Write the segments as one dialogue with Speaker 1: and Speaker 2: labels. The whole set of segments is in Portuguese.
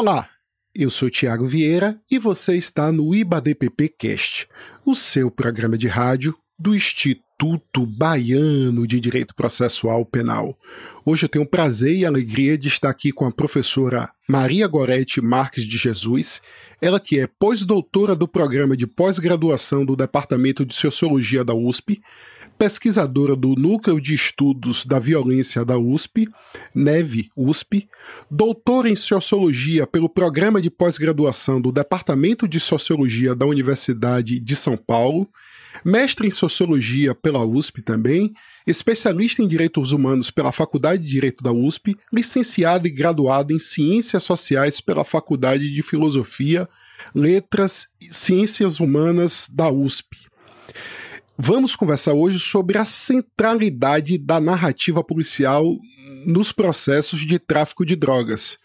Speaker 1: Olá, eu sou Tiago Vieira e você está no IBADPP Cast, o seu programa de rádio do Instituto Baiano de Direito Processual Penal. Hoje eu tenho o prazer e alegria de estar aqui com a professora Maria Gorete Marques de Jesus, ela que é pós-doutora do programa de pós-graduação do Departamento de Sociologia da USP, pesquisadora do Núcleo de Estudos da Violência da USP, NEV USP, doutora em Sociologia pelo Programa de Pós-Graduação do Departamento de Sociologia da Universidade de São Paulo, mestre em Sociologia pela USP também, especialista em Direitos Humanos pela Faculdade de Direito da USP, licenciada e graduada em Ciências Sociais pela Faculdade de Filosofia, Letras e Ciências Humanas da USP. Vamos conversar hoje sobre a centralidade da narrativa policial nos processos de tráfico de drogas.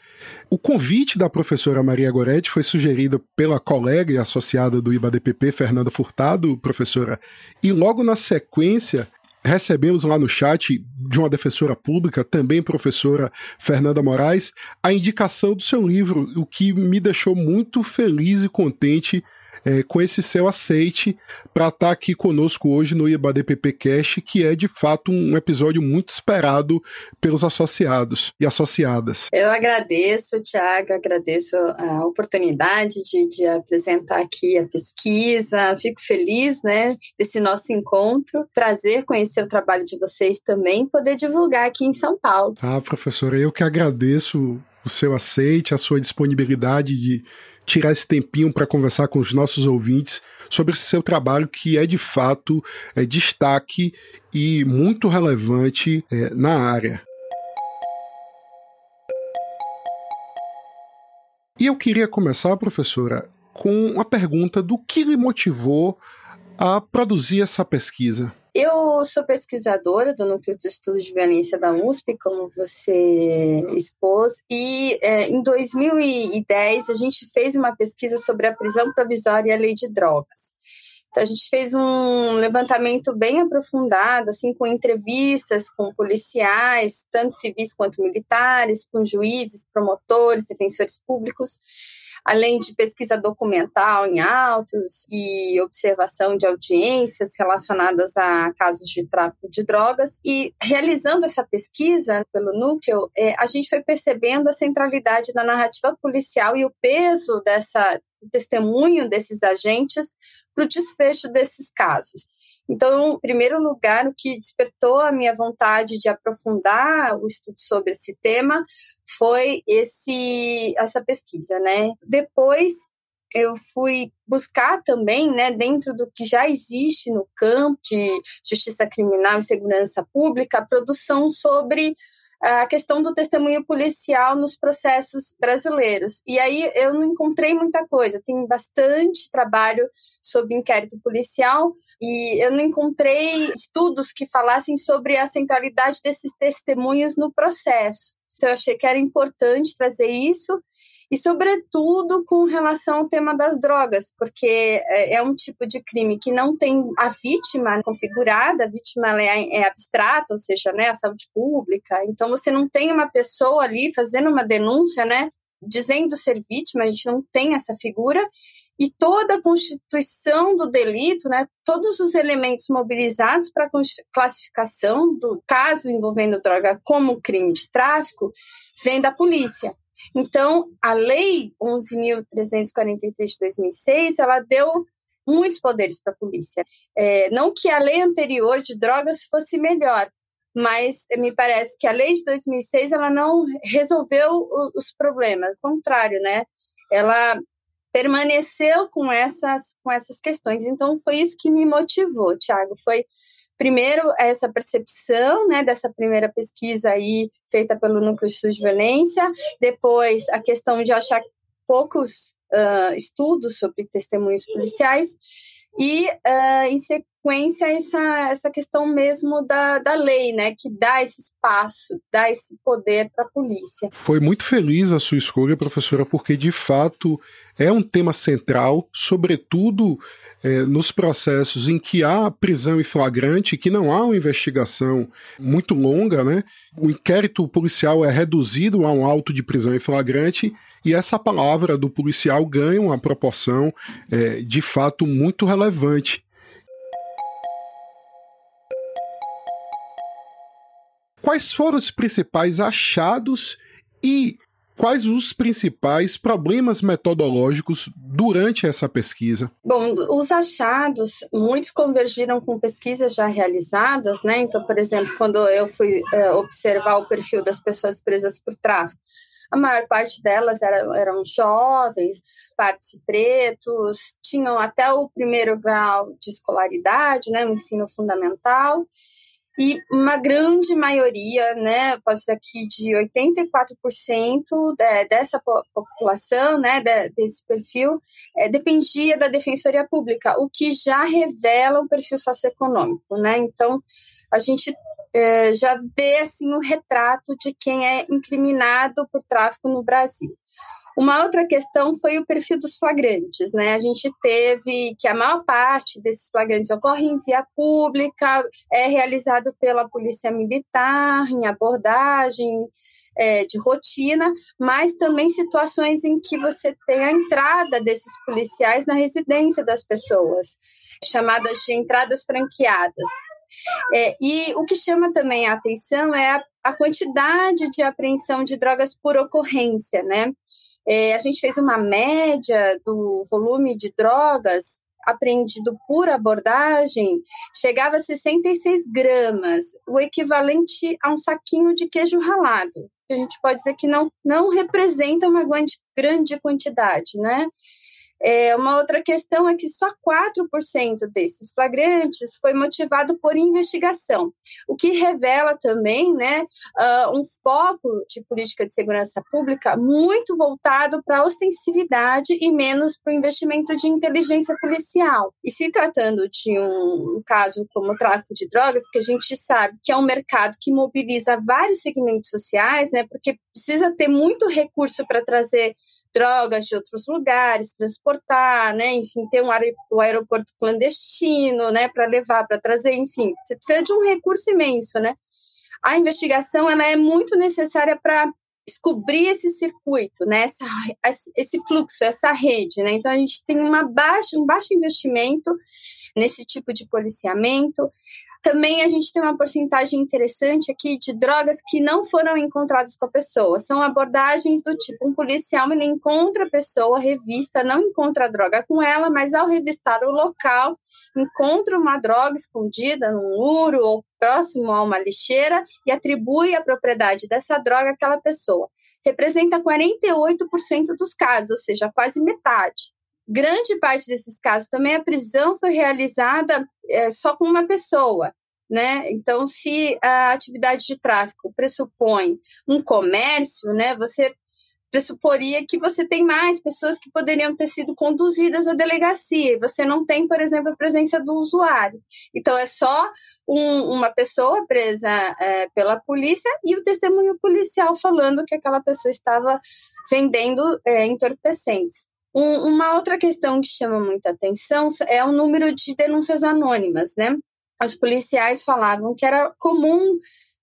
Speaker 1: O convite da professora Maria Goretti foi sugerido pela colega e associada do IBADPP, Fernanda Furtado, professora, e logo na sequência recebemos lá no chat de uma defensora pública, também professora Fernanda Moraes, a indicação do seu livro, o que me deixou muito feliz e contente é, com esse seu aceite para estar tá aqui conosco hoje no IBADPP Cash, que é de fato um episódio muito esperado pelos associados e associadas.
Speaker 2: Eu agradeço, Tiago, agradeço a oportunidade de, de apresentar aqui a pesquisa, fico feliz né, desse nosso encontro, prazer conhecer o trabalho de vocês também, poder divulgar aqui em São Paulo.
Speaker 1: Ah, professora, eu que agradeço o seu aceite, a sua disponibilidade de tirar esse tempinho para conversar com os nossos ouvintes sobre esse seu trabalho que é de fato é, destaque e muito relevante é, na área. E eu queria começar, professora, com a pergunta do que lhe motivou a produzir essa pesquisa.
Speaker 2: Eu sou pesquisadora do Núcleo de Estudos de Violência da USP, como você expôs, e é, em 2010 a gente fez uma pesquisa sobre a prisão provisória e a lei de drogas. Então, a gente fez um levantamento bem aprofundado, assim, com entrevistas com policiais, tanto civis quanto militares, com juízes, promotores, defensores públicos, além de pesquisa documental em autos e observação de audiências relacionadas a casos de tráfico de drogas. E realizando essa pesquisa pelo núcleo, é, a gente foi percebendo a centralidade da narrativa policial e o peso dessa testemunho desses agentes para o desfecho desses casos. Então, em primeiro lugar, o que despertou a minha vontade de aprofundar o estudo sobre esse tema foi esse essa pesquisa, né? Depois eu fui buscar também, né, dentro do que já existe no campo de justiça criminal e segurança pública, a produção sobre a questão do testemunho policial nos processos brasileiros. E aí eu não encontrei muita coisa, tem bastante trabalho sobre inquérito policial e eu não encontrei estudos que falassem sobre a centralidade desses testemunhos no processo. Então eu achei que era importante trazer isso e, sobretudo, com relação ao tema das drogas, porque é, é um tipo de crime que não tem a vítima configurada, a vítima é, é abstrata, ou seja, né, a saúde pública. Então, você não tem uma pessoa ali fazendo uma denúncia, né, dizendo ser vítima, a gente não tem essa figura. E toda a constituição do delito, né, todos os elementos mobilizados para a classificação do caso envolvendo droga como crime de tráfico, vem da polícia. Então, a Lei 11.343 de 2006, ela deu muitos poderes para a polícia. É, não que a lei anterior de drogas fosse melhor, mas me parece que a lei de 2006 ela não resolveu os problemas, ao contrário, né? Ela permaneceu com essas com essas questões. Então foi isso que me motivou, Tiago, foi Primeiro, essa percepção né, dessa primeira pesquisa aí feita pelo Núcleo de de Violência, depois a questão de achar poucos uh, estudos sobre testemunhos policiais, e uh, em, consequência essa, essa questão mesmo da, da lei, né, que dá esse espaço, dá esse poder para a polícia.
Speaker 1: Foi muito feliz a sua escolha, professora, porque de fato é um tema central, sobretudo é, nos processos em que há prisão em flagrante, que não há uma investigação muito longa, né? O inquérito policial é reduzido a um auto de prisão em flagrante e essa palavra do policial ganha uma proporção é, de fato muito relevante. Quais foram os principais achados e Quais os principais problemas metodológicos durante essa pesquisa?
Speaker 2: Bom, os achados, muitos convergiram com pesquisas já realizadas, né? Então, por exemplo, quando eu fui é, observar o perfil das pessoas presas por tráfico, a maior parte delas era, eram jovens, partes pretos, tinham até o primeiro grau de escolaridade, né, o ensino fundamental, e uma grande maioria, né, posso dizer aqui de 84% de, dessa população, né, de, desse perfil, é, dependia da defensoria pública, o que já revela um perfil socioeconômico, né? Então, a gente é, já vê assim o um retrato de quem é incriminado por tráfico no Brasil. Uma outra questão foi o perfil dos flagrantes, né? A gente teve que a maior parte desses flagrantes ocorre em via pública, é realizado pela polícia militar, em abordagem é, de rotina, mas também situações em que você tem a entrada desses policiais na residência das pessoas, chamadas de entradas franqueadas. É, e o que chama também a atenção é a, a quantidade de apreensão de drogas por ocorrência, né? É, a gente fez uma média do volume de drogas apreendido por abordagem, chegava a 66 gramas, o equivalente a um saquinho de queijo ralado. A gente pode dizer que não, não representa uma grande quantidade, né? É, uma outra questão é que só 4% desses flagrantes foi motivado por investigação, o que revela também né, uh, um foco de política de segurança pública muito voltado para a ostensividade e menos para o investimento de inteligência policial. E se tratando de um caso como o tráfico de drogas, que a gente sabe que é um mercado que mobiliza vários segmentos sociais, né, porque precisa ter muito recurso para trazer drogas de outros lugares, transportar, né? Enfim, ter um o aeroporto clandestino, né? Para levar, para trazer, enfim, você precisa de um recurso imenso, né? A investigação ela é muito necessária para descobrir esse circuito, né? Essa, esse fluxo, essa rede, né? Então a gente tem uma baixa, um baixo investimento nesse tipo de policiamento. Também a gente tem uma porcentagem interessante aqui de drogas que não foram encontradas com a pessoa. São abordagens do tipo: um policial ele encontra a pessoa, revista, não encontra a droga com ela, mas ao revistar o local, encontra uma droga escondida num muro ou próximo a uma lixeira e atribui a propriedade dessa droga àquela pessoa. Representa 48% dos casos, ou seja, quase metade. Grande parte desses casos também a prisão foi realizada é, só com uma pessoa. Né? Então, se a atividade de tráfico pressupõe um comércio, né, você pressuporia que você tem mais pessoas que poderiam ter sido conduzidas à delegacia. Você não tem, por exemplo, a presença do usuário. Então, é só um, uma pessoa presa é, pela polícia e o testemunho policial falando que aquela pessoa estava vendendo é, entorpecentes. Um, uma outra questão que chama muita atenção é o número de denúncias anônimas, né? Os policiais falavam que era comum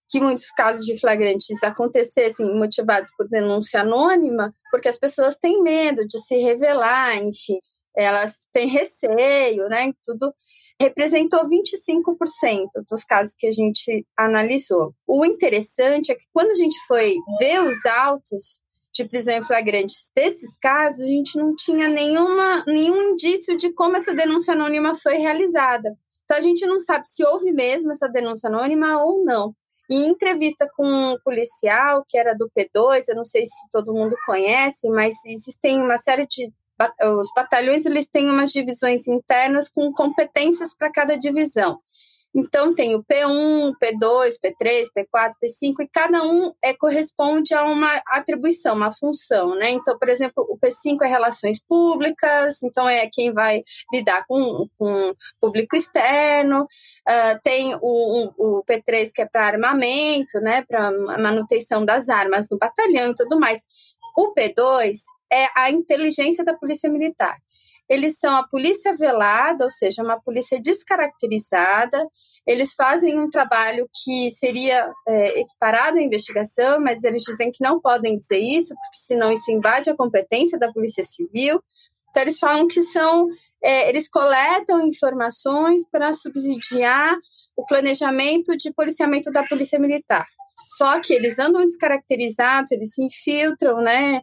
Speaker 2: que muitos casos de flagrantes acontecessem motivados por denúncia anônima, porque as pessoas têm medo de se revelar, enfim, elas têm receio, né? Tudo representou 25% dos casos que a gente analisou. O interessante é que quando a gente foi ver os autos de prisão em flagrantes desses casos, a gente não tinha nenhuma, nenhum indício de como essa denúncia anônima foi realizada. Então, a gente não sabe se houve mesmo essa denúncia anônima ou não. em entrevista com um policial, que era do P2, eu não sei se todo mundo conhece, mas existem uma série de. Os batalhões eles têm umas divisões internas com competências para cada divisão. Então, tem o P1, P2, P3, P4, P5, e cada um é, corresponde a uma atribuição, uma função, né? Então, por exemplo, o P5 é relações públicas, então é quem vai lidar com, com público externo, uh, tem o, o, o, P3 que é para armamento, né? Para manutenção das armas no batalhão e tudo mais. O P2 é a inteligência da polícia militar. Eles são a polícia velada, ou seja, uma polícia descaracterizada. Eles fazem um trabalho que seria é, equiparado à investigação, mas eles dizem que não podem dizer isso, porque senão isso invade a competência da polícia civil. Então, eles falam que são, é, eles coletam informações para subsidiar o planejamento de policiamento da polícia militar. Só que eles andam descaracterizados, eles se infiltram, né?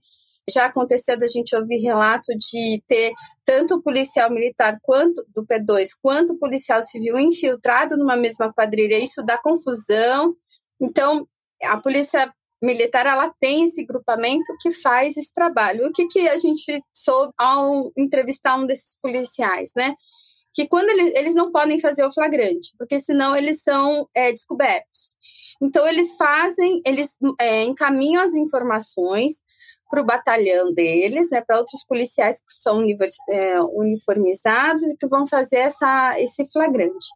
Speaker 2: Já aconteceu da gente ouvir relato de ter tanto policial militar quanto do P2 quanto policial civil infiltrado numa mesma quadrilha. Isso dá confusão. Então, a polícia militar ela tem esse grupamento que faz esse trabalho. O que, que a gente soube ao entrevistar um desses policiais, né? Que quando eles, eles não podem fazer o flagrante, porque senão eles são é, descobertos. Então eles fazem, eles é, encaminham as informações para o batalhão deles, né, para outros policiais que são é, uniformizados e que vão fazer essa, esse flagrante.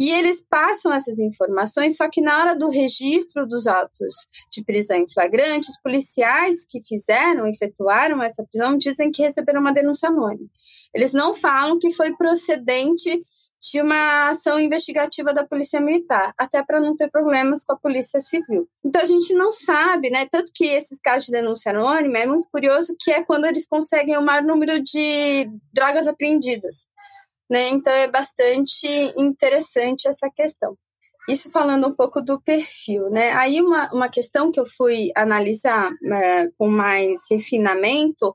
Speaker 2: E eles passam essas informações, só que na hora do registro dos autos de prisão em flagrante, os policiais que fizeram, efetuaram essa prisão, dizem que receberam uma denúncia anônima. Eles não falam que foi procedente de uma ação investigativa da Polícia Militar, até para não ter problemas com a Polícia Civil. Então a gente não sabe, né? Tanto que esses casos de denúncia anônima é muito curioso que é quando eles conseguem o maior número de drogas apreendidas. Né? Então é bastante interessante essa questão. Isso falando um pouco do perfil, né? Aí uma, uma questão que eu fui analisar é, com mais refinamento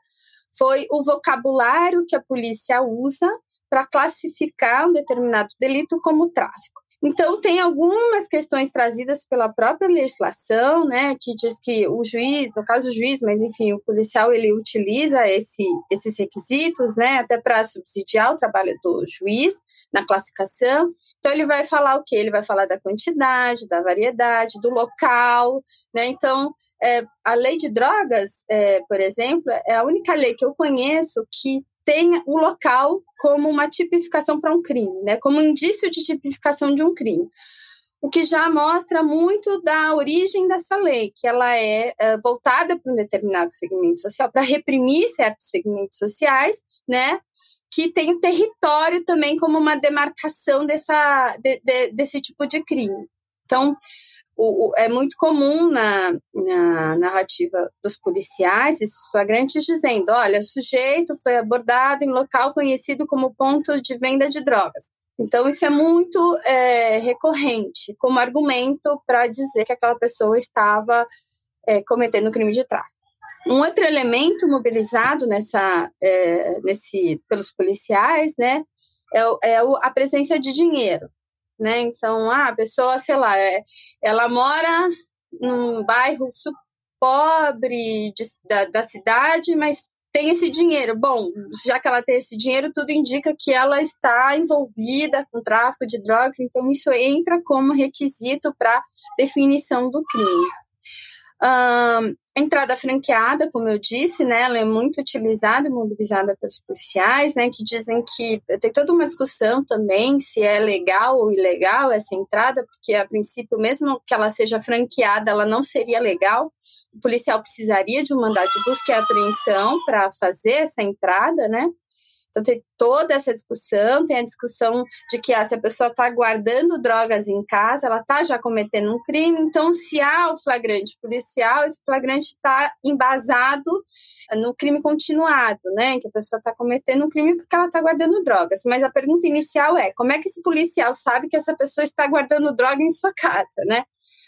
Speaker 2: foi o vocabulário que a polícia usa para classificar um determinado delito como tráfico. Então, tem algumas questões trazidas pela própria legislação, né, que diz que o juiz, no caso o juiz, mas enfim, o policial, ele utiliza esse, esses requisitos, né, até para subsidiar o trabalho do juiz na classificação. Então, ele vai falar o quê? Ele vai falar da quantidade, da variedade, do local, né, então, é, a lei de drogas, é, por exemplo, é a única lei que eu conheço que tem o local como uma tipificação para um crime, né? como um indício de tipificação de um crime. O que já mostra muito da origem dessa lei, que ela é, é voltada para um determinado segmento social, para reprimir certos segmentos sociais, né? que tem o território também como uma demarcação dessa, de, de, desse tipo de crime. Então, o, o, é muito comum na, na, narrativa dos policiais, esses flagrantes, dizendo: olha, o sujeito foi abordado em local conhecido como ponto de venda de drogas. Então, isso é muito é, recorrente como argumento para dizer que aquela pessoa estava é, cometendo crime de tráfico. Um outro elemento mobilizado nessa, é, nesse, pelos policiais né, é, é a presença de dinheiro né? Então, ah, a pessoa, sei lá, é, ela mora num bairro pobre de, da, da cidade, mas tem esse dinheiro. Bom, já que ela tem esse dinheiro, tudo indica que ela está envolvida com tráfico de drogas, então isso entra como requisito para definição do crime. Um, entrada franqueada, como eu disse, né, ela é muito utilizada e mobilizada pelos policiais, né, que dizem que tem toda uma discussão também se é legal ou ilegal essa entrada, porque a princípio, mesmo que ela seja franqueada, ela não seria legal. O policial precisaria de um mandado de busca e apreensão para fazer essa entrada, né? Então, tem toda essa discussão, tem a discussão de que ah, se a pessoa está guardando drogas em casa, ela está já cometendo um crime, então, se há o flagrante policial, esse flagrante está embasado no crime continuado, né? Que a pessoa está cometendo um crime porque ela está guardando drogas. Mas a pergunta inicial é: como é que esse policial sabe que essa pessoa está guardando droga em sua casa, né?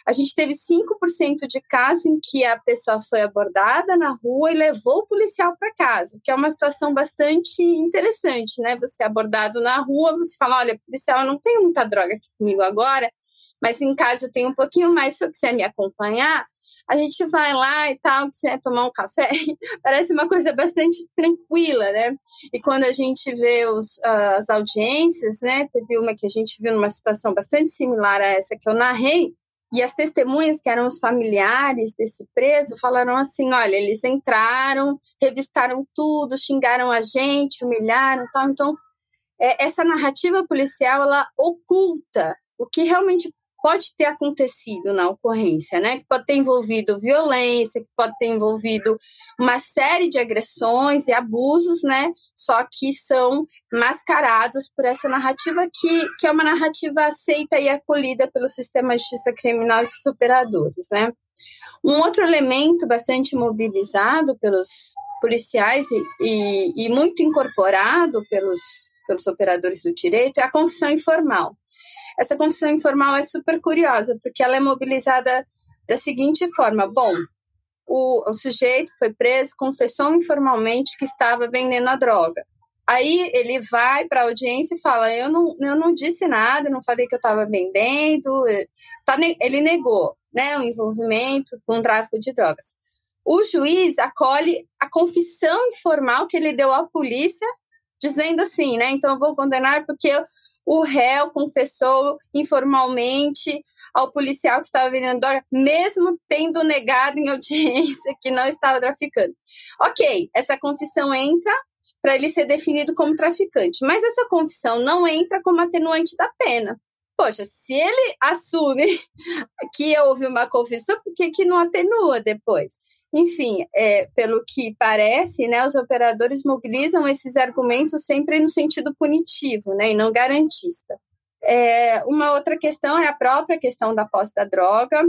Speaker 2: A gente teve 5% de casos em que a pessoa foi abordada na rua e levou o policial para casa, que é uma situação bastante interessante, né? Você é abordado na rua, você fala: olha, policial, eu não tenho muita droga aqui comigo agora, mas em casa eu tenho um pouquinho mais, se você quiser me acompanhar, a gente vai lá e tal, quiser tomar um café, parece uma coisa bastante tranquila, né? E quando a gente vê os, as audiências, né? Teve uma que a gente viu numa situação bastante similar a essa que eu narrei, e as testemunhas, que eram os familiares desse preso, falaram assim: olha, eles entraram, revistaram tudo, xingaram a gente, humilharam tal. Então, é, essa narrativa policial ela oculta o que realmente pode ter acontecido na ocorrência, né? Que pode ter envolvido violência, que pode ter envolvido uma série de agressões e abusos, né? Só que são mascarados por essa narrativa que, que é uma narrativa aceita e acolhida pelo sistema de justiça criminal e superadores, né? Um outro elemento bastante mobilizado pelos policiais e, e, e muito incorporado pelos, pelos operadores do direito é a confissão informal. Essa confissão informal é super curiosa, porque ela é mobilizada da seguinte forma: bom, o, o sujeito foi preso, confessou informalmente que estava vendendo a droga. Aí ele vai para a audiência e fala: eu não, eu não disse nada, não falei que eu estava vendendo. Tá, ele negou né, o envolvimento com o tráfico de drogas. O juiz acolhe a confissão informal que ele deu à polícia, dizendo assim, né? Então eu vou condenar porque eu, o réu confessou informalmente ao policial que estava vendendo droga, mesmo tendo negado em audiência que não estava traficando. Ok, essa confissão entra para ele ser definido como traficante, mas essa confissão não entra como atenuante da pena. Poxa, se ele assume que houve uma confissão, por que, que não atenua depois? Enfim, é, pelo que parece, né, os operadores mobilizam esses argumentos sempre no sentido punitivo, né, e não garantista. É, uma outra questão é a própria questão da posse da droga,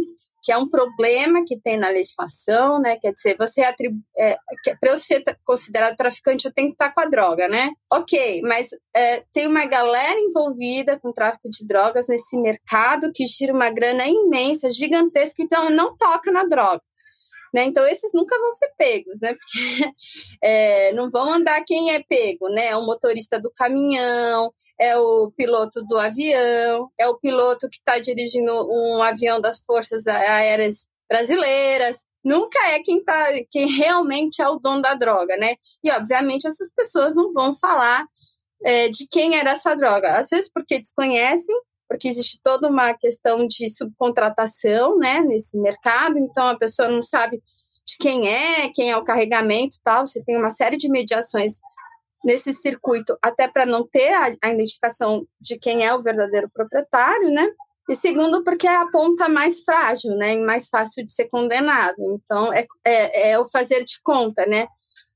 Speaker 2: que é um problema que tem na legislação, né? Quer dizer, você é, para eu ser considerado traficante, eu tenho que estar com a droga, né? Ok, mas é, tem uma galera envolvida com tráfico de drogas nesse mercado que gira uma grana imensa, gigantesca, então não toca na droga. Né? Então, esses nunca vão ser pegos, né? Porque é, não vão andar quem é pego, né? É o motorista do caminhão, é o piloto do avião, é o piloto que está dirigindo um avião das Forças Aéreas Brasileiras. Nunca é quem, tá, quem realmente é o dono da droga, né? E, obviamente, essas pessoas não vão falar é, de quem era essa droga. Às vezes porque desconhecem, porque existe toda uma questão de subcontratação, né, nesse mercado, então a pessoa não sabe de quem é, quem é o carregamento tal, você tem uma série de mediações nesse circuito, até para não ter a, a, identificação de quem é o verdadeiro proprietário, né, e segundo, porque é a ponta mais frágil, né, e mais fácil de ser condenado, então é, é, é o fazer de conta, né,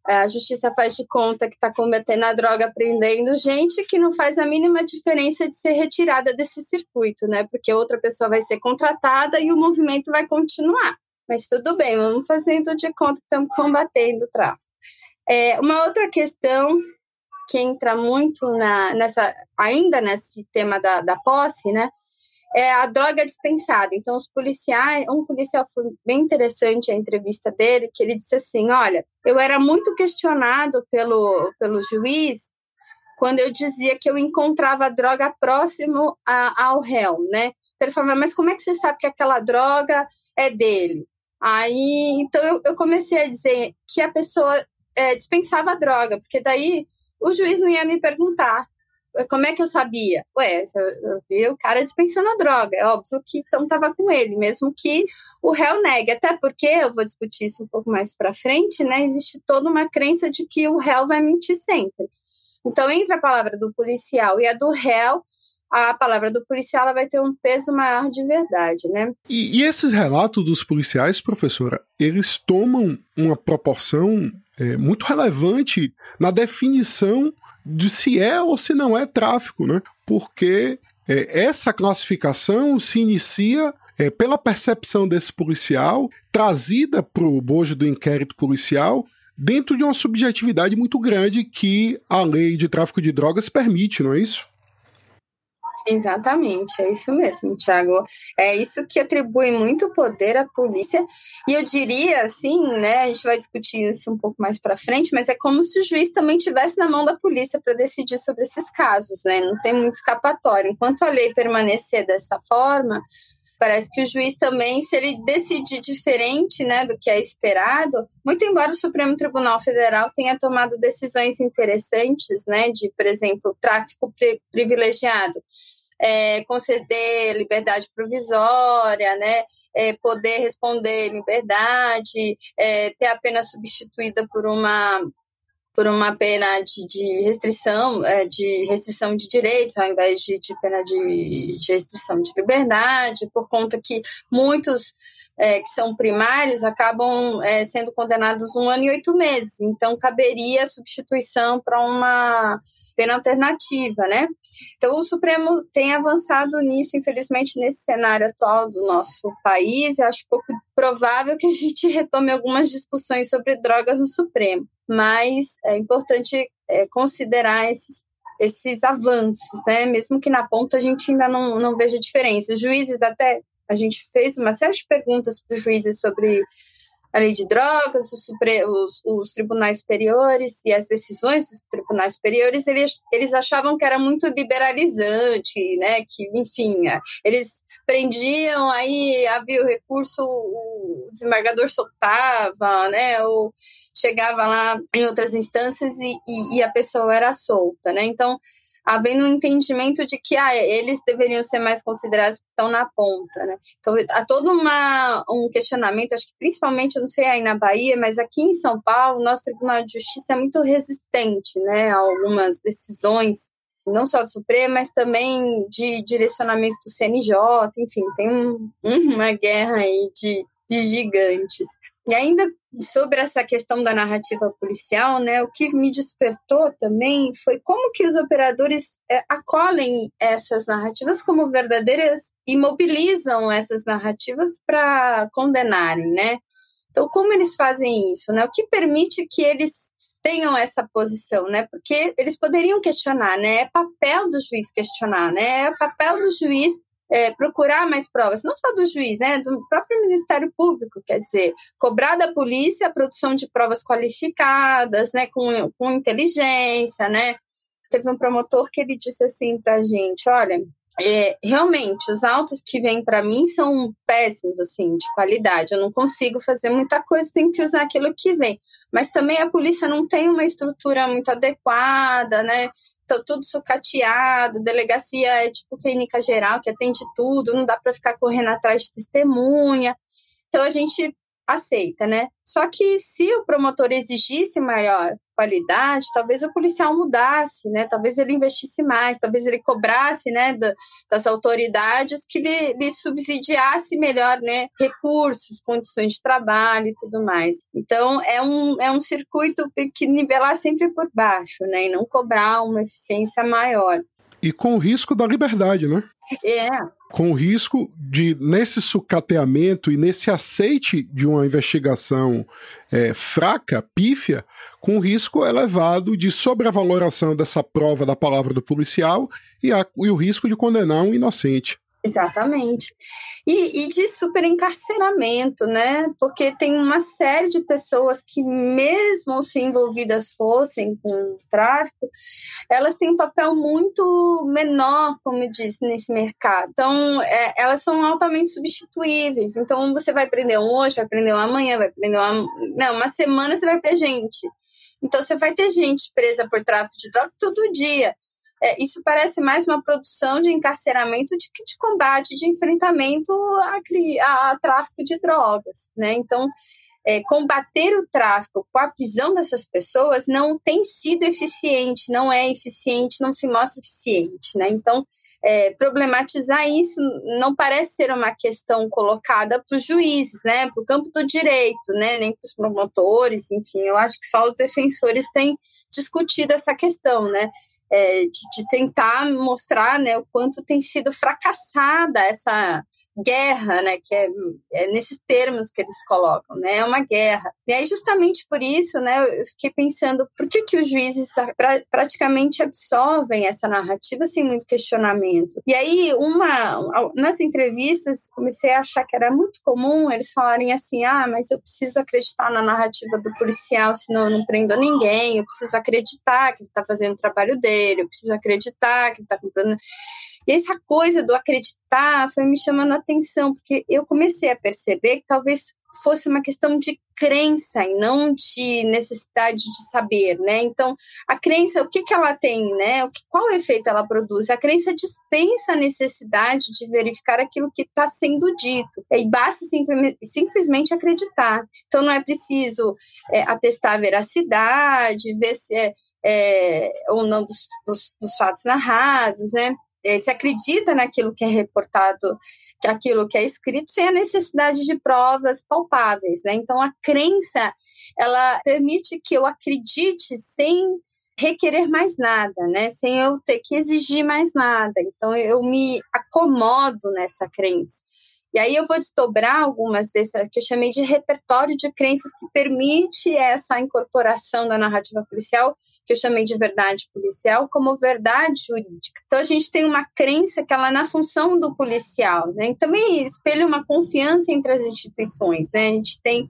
Speaker 2: a justiça faz de conta que está combatendo a droga, prendendo gente que não faz a mínima diferença de ser retirada desse circuito, né? Porque outra pessoa vai ser contratada e o movimento vai continuar. Mas tudo bem, vamos fazendo de conta que estamos combatendo o tráfico. É, uma outra questão que entra muito na, nessa, ainda nesse tema da, da posse, né? É a droga dispensada. Então, os policiais, um policial foi bem interessante a entrevista dele, que ele disse assim: Olha, eu era muito questionado pelo, pelo juiz quando eu dizia que eu encontrava a droga próximo a, ao réu, né? Então, ele falava, mas como é que você sabe que aquela droga é dele? Aí, então, eu, eu comecei a dizer que a pessoa é, dispensava a droga, porque daí o juiz não ia me perguntar como é que eu sabia? Ué, eu, vi o cara dispensando a droga. É óbvio que então estava com ele, mesmo que o réu negue. Até porque, eu vou discutir isso um pouco mais para frente, né? Existe toda uma crença de que o réu vai mentir sempre. Então, entre a palavra do policial e a do réu, a palavra do policial ela vai ter um peso maior de verdade, né?
Speaker 1: E, e esses relatos dos policiais, professora, eles tomam uma proporção é, muito relevante na definição de se é ou se não é tráfico, né? Porque é, essa classificação se inicia é, pela percepção desse policial, trazida para o bojo do inquérito policial, dentro de uma subjetividade muito grande que a lei de tráfico de drogas permite, não é isso?
Speaker 2: Exatamente, é isso mesmo, Tiago. É isso que atribui muito poder à polícia. E eu diria assim, né? A gente vai discutir isso um pouco mais para frente, mas é como se o juiz também tivesse na mão da polícia para decidir sobre esses casos, né? Não tem muito escapatório. Enquanto a lei permanecer dessa forma, Parece que o juiz também, se ele decidir diferente né, do que é esperado, muito embora o Supremo Tribunal Federal tenha tomado decisões interessantes, né, de, por exemplo, tráfico privilegiado, é, conceder liberdade provisória, né, é, poder responder liberdade, é, ter a pena substituída por uma por uma pena de, de restrição é, de restrição de direitos ao invés de, de pena de, de restrição de liberdade, por conta que muitos é, que são primários acabam é, sendo condenados um ano e oito meses. Então, caberia substituição para uma pena alternativa, né? Então, o Supremo tem avançado nisso, infelizmente, nesse cenário atual do nosso país. Eu acho pouco provável que a gente retome algumas discussões sobre drogas no Supremo, mas é importante é, considerar esses esses avanços, né? Mesmo que na ponta a gente ainda não, não veja diferença. Os juízes até a gente fez uma série de perguntas para os juízes sobre a lei de drogas, os, os, os, tribunais superiores e as decisões dos tribunais superiores, eles, eles achavam que era muito liberalizante, né? Que, enfim, eles prendiam, aí havia o recurso, o desembargador soltava, né? Ou chegava lá em outras instâncias e, e, e a pessoa era solta, né? Então, havendo um entendimento de que ah, eles deveriam ser mais considerados que estão na ponta, né? Então há todo uma, um questionamento, acho que principalmente, eu não sei aí na Bahia, mas aqui em São Paulo, o nosso Tribunal de Justiça é muito resistente, né, a algumas decisões, não só do Supremo, mas também de direcionamento do CNJ, enfim, tem um, uma guerra aí de, de gigantes. E ainda sobre essa questão da narrativa policial, né, o que me despertou também foi como que os operadores é, acolhem essas narrativas como verdadeiras e mobilizam essas narrativas para condenarem, né? Então, como eles fazem isso, né? O que permite que eles tenham essa posição, né? Porque eles poderiam questionar, né? É papel do juiz questionar, né? É papel do juiz é, procurar mais provas, não só do juiz, né, do próprio Ministério Público, quer dizer, cobrar da polícia a produção de provas qualificadas, né, com, com inteligência, né. Teve um promotor que ele disse assim para a gente, olha, é, realmente, os autos que vêm para mim são péssimos, assim, de qualidade. Eu não consigo fazer muita coisa, tenho que usar aquilo que vem. Mas também a polícia não tem uma estrutura muito adequada, né? Então, tudo sucateado, delegacia é tipo clínica geral, que atende tudo, não dá para ficar correndo atrás de testemunha. Então, a gente aceita, né? Só que se o promotor exigisse maior qualidade, talvez o policial mudasse, né? Talvez ele investisse mais, talvez ele cobrasse, né, das autoridades que lhe, lhe subsidiasse melhor, né, recursos, condições de trabalho e tudo mais. Então, é um, é um circuito que nivelar sempre por baixo, né, e não cobrar uma eficiência maior.
Speaker 1: E com o risco da liberdade, né?
Speaker 2: É,
Speaker 1: com o risco de, nesse sucateamento e nesse aceite de uma investigação é, fraca, pífia, com risco elevado de sobrevaloração dessa prova da palavra do policial e, a, e o risco de condenar um inocente.
Speaker 2: Exatamente. E, e, de super encarceramento, né? Porque tem uma série de pessoas que, mesmo se envolvidas fossem com tráfico, elas têm um papel muito menor, como disse, nesse mercado. Então, é, elas são altamente substituíveis. Então, você vai prender um hoje, vai prender um amanhã, vai prender uma. Não, uma semana você vai ter gente. Então, você vai ter gente presa por tráfico de droga todo dia é, isso parece mais uma produção de encarceramento de de combate, de enfrentamento a, a tráfico de drogas, né? Então, é, combater o tráfico com a prisão dessas pessoas não tem sido eficiente, não é eficiente, não se mostra eficiente, né? Então, é, problematizar isso não parece ser uma questão colocada para os juízes, né, para o campo do direito, né, nem para os promotores, enfim, eu acho que só os defensores têm discutido essa questão, né, é, de, de, tentar mostrar, né, o quanto tem sido fracassada essa guerra, né, que é, é, nesses termos que eles colocam, né, é uma guerra. E aí justamente por isso, né, eu fiquei pensando por que que os juízes pra, praticamente absorvem essa narrativa sem muito questionamento e aí, uma nas entrevistas, comecei a achar que era muito comum eles falarem assim: ah, mas eu preciso acreditar na narrativa do policial, senão eu não prendo ninguém, eu preciso acreditar que ele está fazendo o trabalho dele, eu preciso acreditar que ele está comprando. E essa coisa do acreditar foi me chamando a atenção, porque eu comecei a perceber que talvez fosse uma questão de crença e não de necessidade de saber, né? Então, a crença, o que, que ela tem, né? O que, qual efeito ela produz? A crença dispensa a necessidade de verificar aquilo que está sendo dito. E basta simplesmente acreditar. Então, não é preciso é, atestar a veracidade, ver se é, é ou não dos, dos, dos fatos narrados, né? É, se acredita naquilo que é reportado, que aquilo que é escrito, sem a necessidade de provas palpáveis, né? Então a crença ela permite que eu acredite sem requerer mais nada, né? Sem eu ter que exigir mais nada. Então eu me acomodo nessa crença. E aí eu vou desdobrar algumas dessas que eu chamei de repertório de crenças que permite essa incorporação da narrativa policial, que eu chamei de verdade policial, como verdade jurídica. Então a gente tem uma crença que ela é na função do policial, né? E também espelha uma confiança entre as instituições, né? A gente tem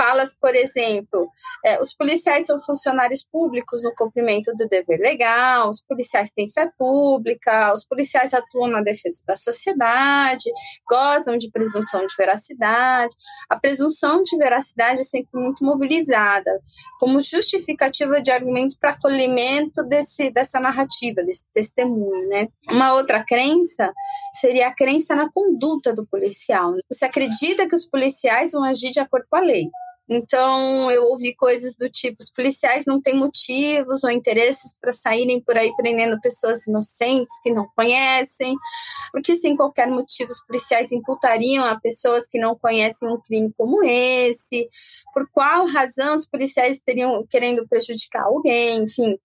Speaker 2: falas, por exemplo, é, os policiais são funcionários públicos no cumprimento do dever legal, os policiais têm fé pública, os policiais atuam na defesa da sociedade, gozam de presunção de veracidade. A presunção de veracidade é sempre muito mobilizada como justificativa de argumento para acolhimento desse, dessa narrativa, desse testemunho. Né? Uma outra crença seria a crença na conduta do policial. Você acredita que os policiais vão agir de acordo com a lei. Então, eu ouvi coisas do tipo: os policiais não têm motivos ou interesses para saírem por aí prendendo pessoas inocentes que não conhecem, porque sem qualquer motivo os policiais imputariam a pessoas que não conhecem um crime como esse, por qual razão os policiais estariam querendo prejudicar alguém, enfim.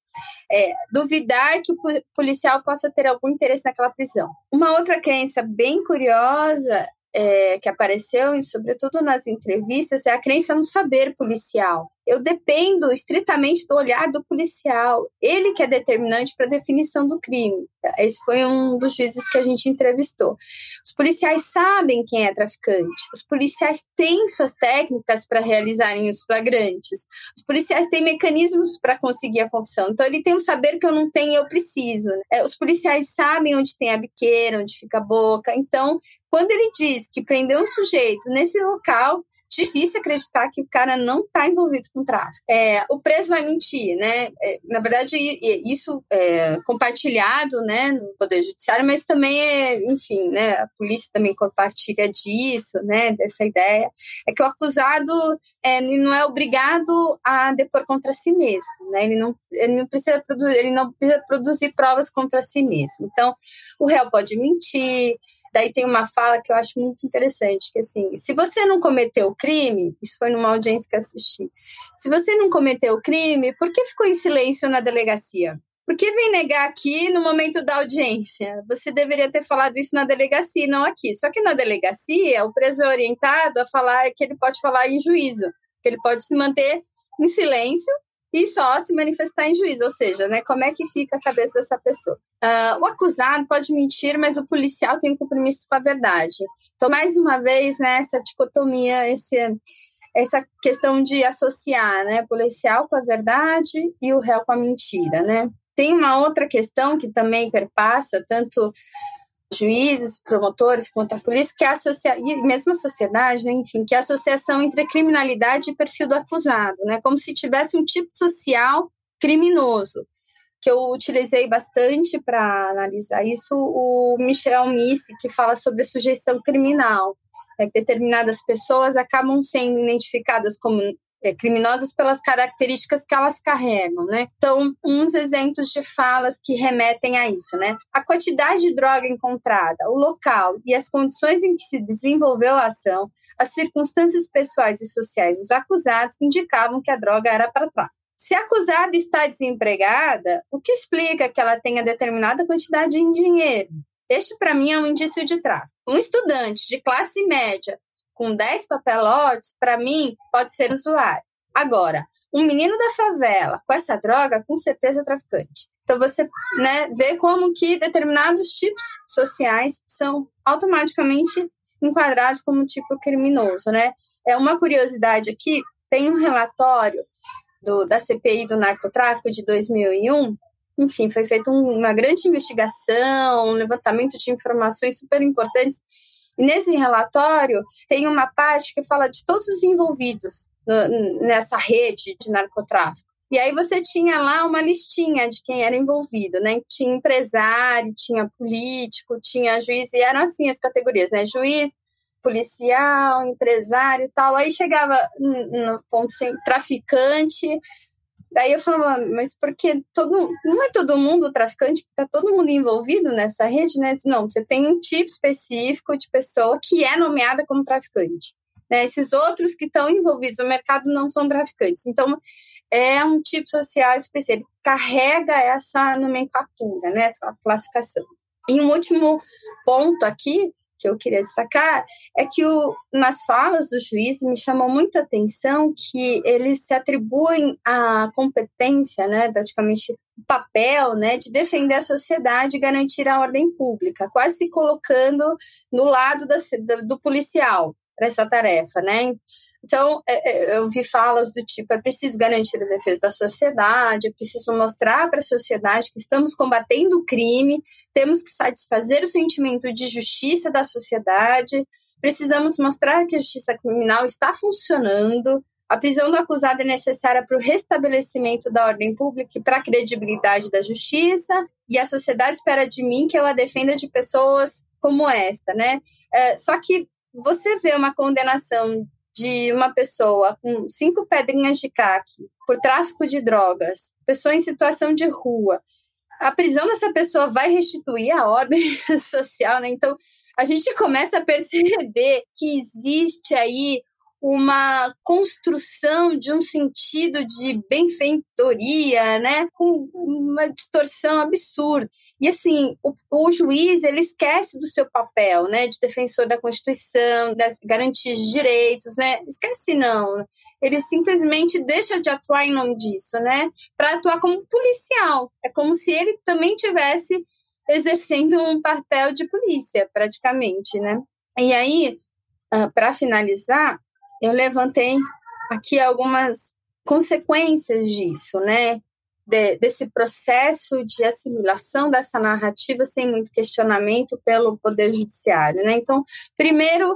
Speaker 2: É, duvidar que o policial possa ter algum interesse naquela prisão. Uma outra crença bem curiosa é, que apareceu, sobretudo nas entrevistas, é a crença no saber policial eu dependo estritamente do olhar do policial. Ele que é determinante para a definição do crime. Esse foi um dos juízes que a gente entrevistou. Os policiais sabem quem é traficante. Os policiais têm suas técnicas para realizarem os flagrantes. Os policiais têm mecanismos para conseguir a confissão. Então, ele tem um saber que eu não tenho e eu preciso. É, os policiais sabem onde tem a biqueira, onde fica a boca. Então, quando ele diz que prendeu um sujeito nesse local, difícil acreditar que o cara não está envolvido com tráfico. É, o preso vai mentir, né? É, na verdade, isso é compartilhado, né, no Poder Judiciário, mas também é, enfim, né, a polícia também compartilha disso, né, dessa ideia, é que o acusado é, não é obrigado a depor contra si mesmo, né? Ele não, ele não precisa produzir, ele não precisa produzir provas contra si mesmo. Então, o réu pode mentir, daí tem uma fala que eu acho muito interessante, que assim, se você não cometeu crime, isso foi numa audiência que eu assisti, se você não cometeu crime, por que ficou em silêncio na delegacia? Por que vem negar aqui no momento da audiência? Você deveria ter falado isso na delegacia, não aqui. Só que na delegacia, o preso é orientado a falar que ele pode falar em juízo, que ele pode se manter em silêncio e só se manifestar em juízo, ou seja, né, como é que fica a cabeça dessa pessoa. Uh, o acusado pode mentir, mas o policial tem compromisso com a verdade. Então, mais uma vez, né, essa dicotomia, esse, essa questão de associar né, policial com a verdade e o réu com a mentira. Né? Tem uma outra questão que também perpassa tanto juízes, promotores, contra a polícia, que a e mesmo a sociedade, né, enfim, que a associação entre criminalidade e perfil do acusado, né, como se tivesse um tipo social criminoso, que eu utilizei bastante para analisar isso, o Michel Misse, que fala sobre sujeição criminal, né, que determinadas pessoas acabam sendo identificadas como criminosas pelas características que elas carregam, né? Então, uns exemplos de falas que remetem a isso, né? A quantidade de droga encontrada, o local e as condições em que se desenvolveu a ação, as circunstâncias pessoais e sociais dos acusados indicavam que a droga era para tráfico. Se a acusada está desempregada, o que explica que ela tenha determinada quantidade em dinheiro? Este, para mim, é um indício de tráfico. Um estudante de classe média com 10 papelotes, para mim, pode ser usuário. Agora, um menino da favela com essa droga, com certeza é traficante. Então você né, vê como que determinados tipos sociais são automaticamente enquadrados como tipo criminoso, né? É uma curiosidade aqui, tem um relatório do, da CPI do narcotráfico de 2001 enfim, foi feita uma grande investigação, um levantamento de informações super importantes. E nesse relatório tem uma parte que fala de todos os envolvidos nessa rede de narcotráfico. E aí você tinha lá uma listinha de quem era envolvido, né? Tinha empresário, tinha político, tinha juiz, e eram assim as categorias, né? Juiz, policial, empresário tal. Aí chegava no ponto sem traficante. Daí eu falava, mas porque todo, não é todo mundo traficante, está todo mundo envolvido nessa rede, né? Não, você tem um tipo específico de pessoa que é nomeada como traficante. Né? Esses outros que estão envolvidos no mercado não são traficantes. Então, é um tipo social específico, carrega essa nomenclatura, né? essa classificação. E um último ponto aqui que eu queria destacar é que o, nas falas do juiz me chamou muito a atenção que eles se atribuem a competência, né, praticamente o papel né, de defender a sociedade e garantir a ordem pública, quase se colocando no lado da, do policial para essa tarefa, né? Então, é, é, eu vi falas do tipo: é preciso garantir a defesa da sociedade, é preciso mostrar para a sociedade que estamos combatendo o crime, temos que satisfazer o sentimento de justiça da sociedade, precisamos mostrar que a justiça criminal está funcionando. A prisão do acusado é necessária para o restabelecimento da ordem pública e para a credibilidade da justiça, e a sociedade espera de mim que eu a defenda de pessoas como esta, né? É, só que você vê uma condenação de uma pessoa com cinco pedrinhas de crack por tráfico de drogas, pessoa em situação de rua, a prisão dessa pessoa vai restituir a ordem social, né? Então, a gente começa a perceber que existe aí uma construção de um sentido de benfeitoria, né, com uma distorção absurda. E assim, o, o, juiz ele esquece do seu papel, né, de defensor da Constituição, das garantias de direitos, né? Esquece não. Ele simplesmente deixa de atuar em nome disso, né, para atuar como policial. É como se ele também tivesse exercendo um papel de polícia, praticamente, né? E aí, uh, para finalizar, eu levantei aqui algumas consequências disso, né? De, desse processo de assimilação dessa narrativa sem muito questionamento pelo Poder Judiciário. Né? Então, primeiro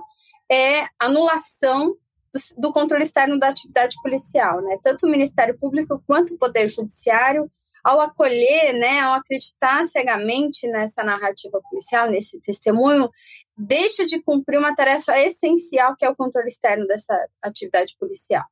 Speaker 2: é anulação do, do, controle externo da atividade policial. Né? Tanto o Ministério Público quanto o Poder Judiciário, ao acolher, né, ao acreditar cegamente nessa narrativa policial, nesse testemunho, deixa de cumprir uma tarefa essencial que é o controle externo dessa atividade policial.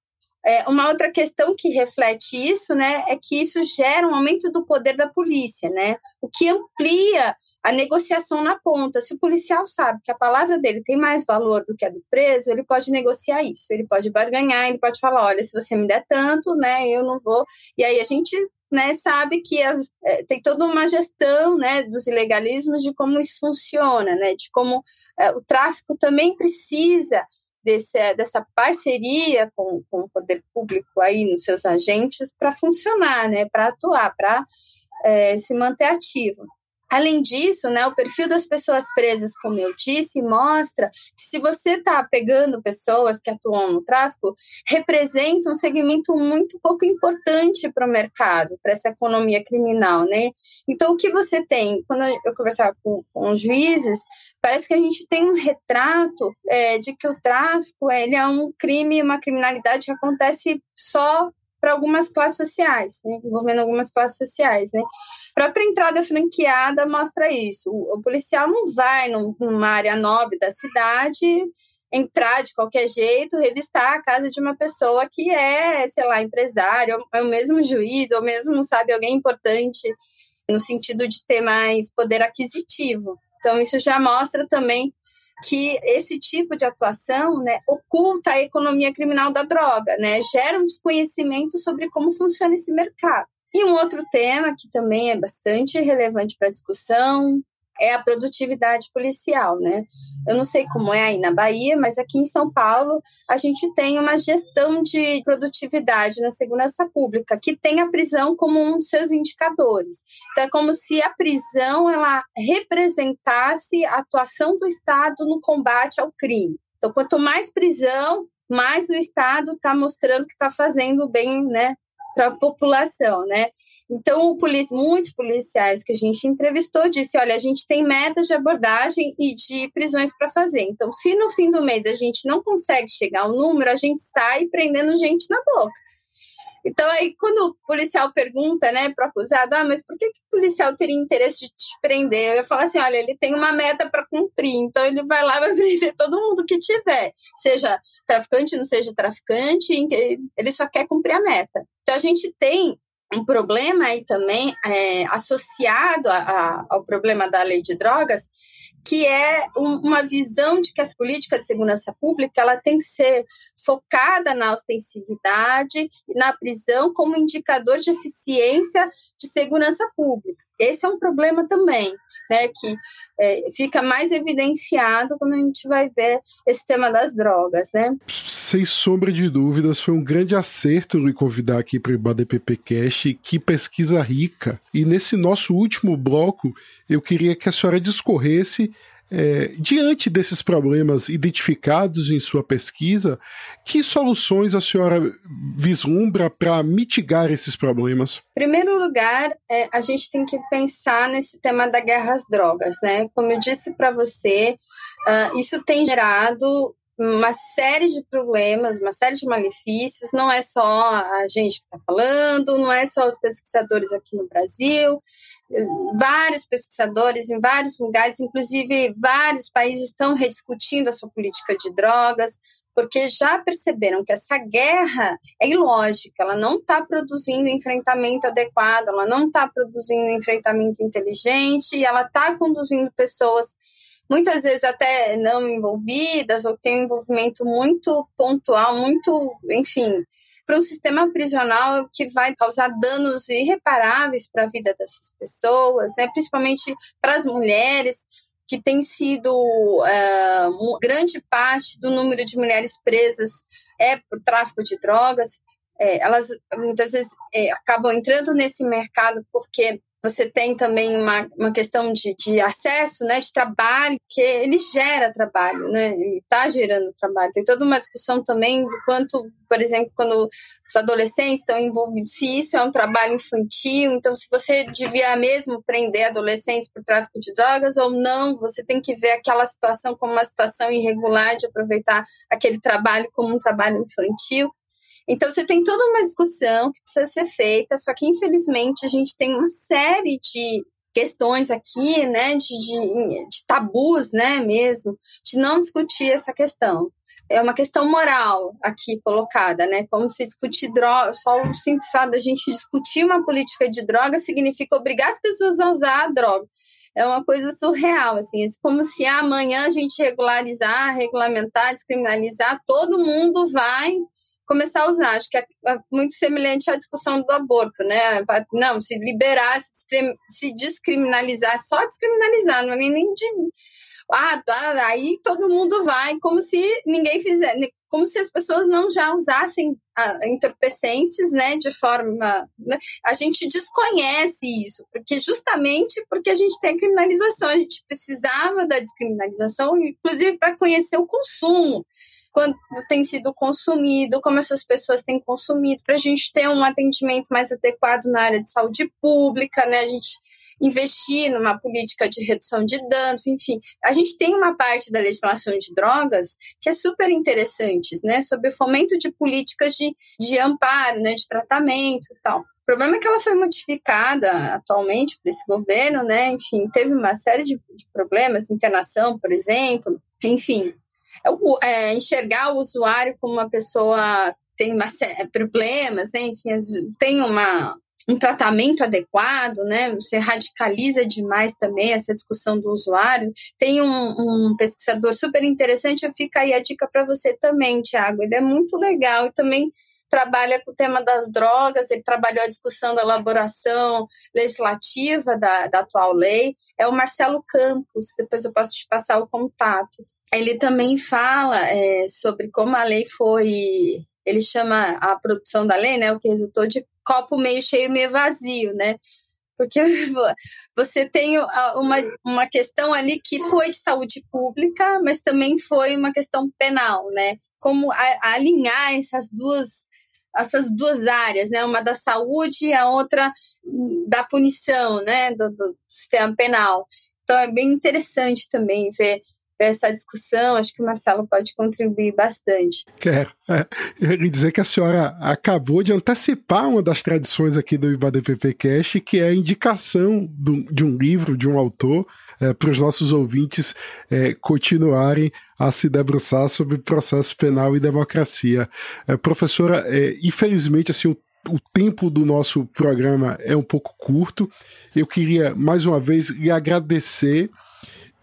Speaker 2: É, uma outra questão que reflete isso, né, é que isso gera um aumento do poder da polícia, né, o que amplia a negociação na ponta. Se o policial sabe que a palavra dele tem mais valor do que a do preso, ele pode negociar isso, ele pode barganhar, ele pode falar, olha, se você me der tanto, né, eu não vou. E aí a gente né, sabe que as, é, tem toda uma gestão né, dos ilegalismos de como isso funciona, né, de como é, o tráfico também precisa desse, dessa parceria com, com o poder público aí nos seus agentes para funcionar, né, para atuar, para é, se manter ativo. Além disso, né, o perfil das pessoas presas, como eu disse, mostra que se você está pegando pessoas que atuam no tráfico, representa um segmento muito pouco importante para o mercado, para essa economia criminal, né? Então, o que você tem, quando eu conversava com, com os juízes, parece que a gente tem um retrato é, de que o tráfico ele é um crime, uma criminalidade que acontece só para algumas classes sociais, né, envolvendo algumas classes sociais, né. A própria entrada franqueada mostra isso. O, policial não vai num, numa área nobre da cidade entrar de qualquer jeito, revistar a casa de uma pessoa que é, sei lá, empresário, é o mesmo juiz, ou mesmo, sabe, alguém importante no sentido de ter mais poder aquisitivo. Então, isso já mostra também que esse tipo de atuação né, oculta a economia criminal da droga, né, gera um desconhecimento sobre como funciona esse mercado. E um outro tema que também é bastante relevante para a discussão é a produtividade policial, né? Eu não sei como é aí na Bahia, mas aqui em São Paulo a gente tem uma gestão de produtividade na segurança pública que tem a prisão como um dos seus indicadores. Então é como se a prisão ela representasse a atuação do Estado no combate ao crime. Então, quanto mais prisão, mais o Estado está mostrando que está fazendo bem, né, para a população, né? Então, polici muitos policiais que a gente entrevistou disse, olha, a gente tem metas de abordagem e de prisões para fazer. Então, se no fim do mês a gente não consegue chegar ao número, a gente sai prendendo gente na boca. Então, aí, quando o policial pergunta, né, para o acusado, ah, mas por que, que o policial teria interesse de te prender? Eu falo assim: olha, ele tem uma meta para cumprir, então ele vai lá vai prender todo mundo que tiver, seja traficante, não seja traficante, ele só quer cumprir a meta. Então, a gente tem um problema aí também é, associado a, a, ao problema da lei de drogas, que é um, uma visão de que as políticas de segurança pública ela tem que ser focada na ostensividade e na prisão como indicador de eficiência de segurança pública. Esse é um problema também, né, que é, fica mais evidenciado quando a gente vai ver esse tema das drogas, né?
Speaker 1: Sem sombra de dúvidas, foi um grande acerto me convidar aqui para o IBADPP Cash, que pesquisa rica. E nesse nosso último bloco, eu queria que a senhora discorresse é, diante desses problemas identificados em sua pesquisa, que soluções a senhora vislumbra para mitigar esses problemas?
Speaker 2: Em primeiro lugar, é, a gente tem que pensar nesse tema da guerra às drogas, né? Como eu disse para você, uh, isso tem gerado uma série de problemas, uma série de malefícios. Não é só a gente que está falando, não é só os pesquisadores aqui no Brasil. Vários pesquisadores em vários lugares, inclusive vários países, estão rediscutindo a sua política de drogas, porque já perceberam que essa guerra é ilógica, ela não está produzindo enfrentamento adequado, ela não está produzindo enfrentamento inteligente, e ela está conduzindo pessoas muitas vezes até não envolvidas ou tem um envolvimento muito pontual, muito, enfim, para um sistema prisional que vai causar danos irreparáveis para a vida dessas pessoas, né? principalmente para as mulheres, que tem sido uh, grande parte do número de mulheres presas é por tráfico de drogas. É, elas muitas vezes é, acabam entrando nesse mercado porque você tem também uma, uma questão de, de acesso, né, de trabalho, que ele gera trabalho, né, ele está gerando trabalho. Tem toda uma discussão também do quanto, por exemplo, quando os adolescentes estão envolvidos, se isso é um trabalho infantil, então se você devia mesmo prender adolescentes por tráfico de drogas ou não, você tem que ver aquela situação como uma situação irregular de aproveitar aquele trabalho como um trabalho infantil. Então, você tem toda uma discussão que precisa ser feita, só que, infelizmente, a gente tem uma série de questões aqui, né, de, de, de tabus, né, mesmo, de não discutir essa questão é uma questão moral aqui colocada, né? Como se discutir droga, só o simples fato da gente discutir uma política de droga significa obrigar as pessoas a usar a droga. É uma coisa surreal, assim, é como se amanhã a gente regularizar, regulamentar, descriminalizar, todo mundo vai começar a usar. Acho que é, é muito semelhante à discussão do aborto, né? Não, se liberar, se descriminalizar, só descriminalizar, não é nem de. Ah, tá, aí todo mundo vai, como se ninguém fizesse, como se as pessoas não já usassem entorpecentes, né, de forma, né? a gente desconhece isso, porque justamente porque a gente tem a criminalização, a gente precisava da descriminalização, inclusive para conhecer o consumo, quanto tem sido consumido, como essas pessoas têm consumido, para a gente ter um atendimento mais adequado na área de saúde pública, né? A gente investir numa política de redução de danos, enfim. A gente tem uma parte da legislação de drogas que é super interessante, né? Sobre o fomento de políticas de, de amparo, né? De tratamento e tal. O problema é que ela foi modificada atualmente por esse governo, né? Enfim, teve uma série de, de problemas, internação, por exemplo, enfim, é, enxergar o usuário como uma pessoa tem uma problemas, né? enfim, tem uma, um tratamento adequado, né? Você radicaliza demais também essa discussão do usuário. Tem um, um pesquisador super interessante, fica aí a dica para você também, Tiago. Ele é muito legal e também trabalha com o tema das drogas, ele trabalhou a discussão da elaboração legislativa da, da atual lei. É o Marcelo Campos, depois eu posso te passar o contato ele também fala é, sobre como a lei foi. Ele chama a produção da lei, né? O que resultou de copo meio cheio, meio vazio, né? Porque você tem uma, uma questão ali que foi de saúde pública, mas também foi uma questão penal, né? Como a, a alinhar essas duas essas duas áreas, né? Uma da saúde e a outra da punição, né? Do, do sistema penal. Então é bem interessante também ver essa discussão. Acho que o Marcelo pode contribuir bastante.
Speaker 1: Quero. É, dizer que a senhora acabou de antecipar uma das tradições aqui do IBADPP Cash, que é a indicação do, de um livro, de um autor, é, para os nossos ouvintes é, continuarem a se debruçar sobre processo penal e democracia. É, professora, é, infelizmente, assim, o o tempo do nosso programa é um pouco curto. Eu queria mais uma vez lhe agradecer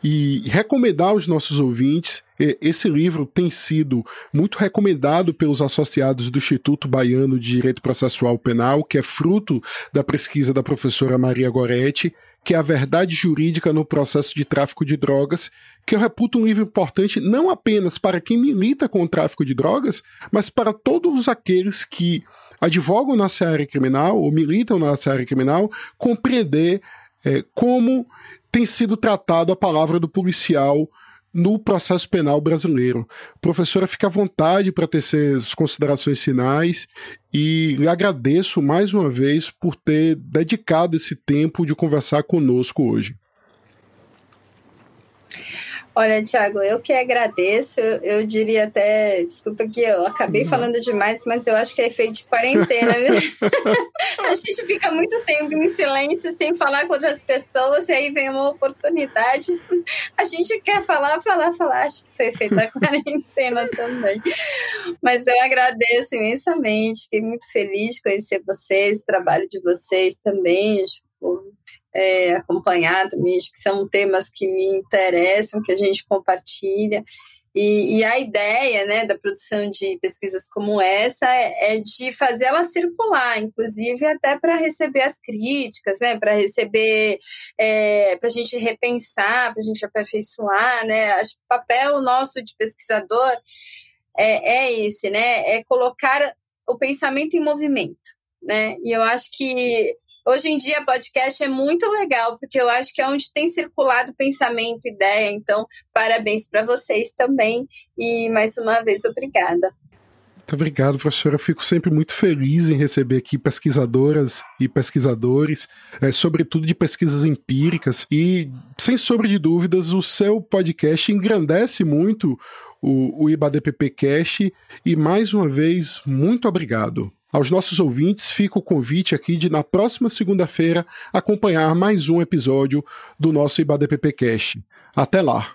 Speaker 1: e recomendar aos nossos ouvintes. Esse livro tem sido muito recomendado pelos associados do Instituto Baiano de Direito Processual Penal, que é fruto da pesquisa da professora Maria Goretti, que é a verdade jurídica no processo de tráfico de drogas, que eu reputo um livro importante não apenas para quem milita com o tráfico de drogas, mas para todos aqueles que advogam na área criminal ou militam na área criminal, compreender é, como tem sido tratado a palavra do policial no processo penal brasileiro. Professora, fica à vontade para tecer as considerações finais e lhe agradeço mais uma vez por ter dedicado esse tempo de conversar conosco hoje.
Speaker 2: Olha, Tiago, eu que agradeço. Eu, eu, diria até, desculpa que eu acabei uhum. falando demais, mas eu acho que é efeito de quarentena. a gente fica muito tempo em silêncio, sem falar com outras pessoas, e aí vem uma oportunidade. A gente quer falar, falar, falar. Acho que foi efeito da quarentena também. Mas eu agradeço imensamente, fiquei muito feliz de conhecer vocês, o trabalho de vocês também. Tipo, é, acompanhar também, acho que são temas que me interessam, que a gente compartilha. E, e, a ideia né, da produção de pesquisas como essa é, é de fazer ela circular, inclusive até para receber as críticas, né, para receber, é, para a gente repensar, para a gente aperfeiçoar. Né? Acho que o papel nosso de pesquisador é, é esse, né, é colocar o pensamento em movimento. Né? E eu acho que Hoje em dia, podcast é muito legal, porque eu acho que é onde tem circulado pensamento, ideia. Então, parabéns para vocês também. E mais uma vez, obrigada.
Speaker 1: Muito obrigado, professora. Eu fico sempre muito feliz em receber aqui pesquisadoras e pesquisadores, é, sobretudo de pesquisas empíricas. E, sem sombra de dúvidas, o seu podcast engrandece muito o, o IBADPP Cash. E, mais uma vez, muito obrigado. Aos nossos ouvintes, fica o convite aqui de, na próxima segunda-feira, acompanhar mais um episódio do nosso IBADPP Cash. Até lá!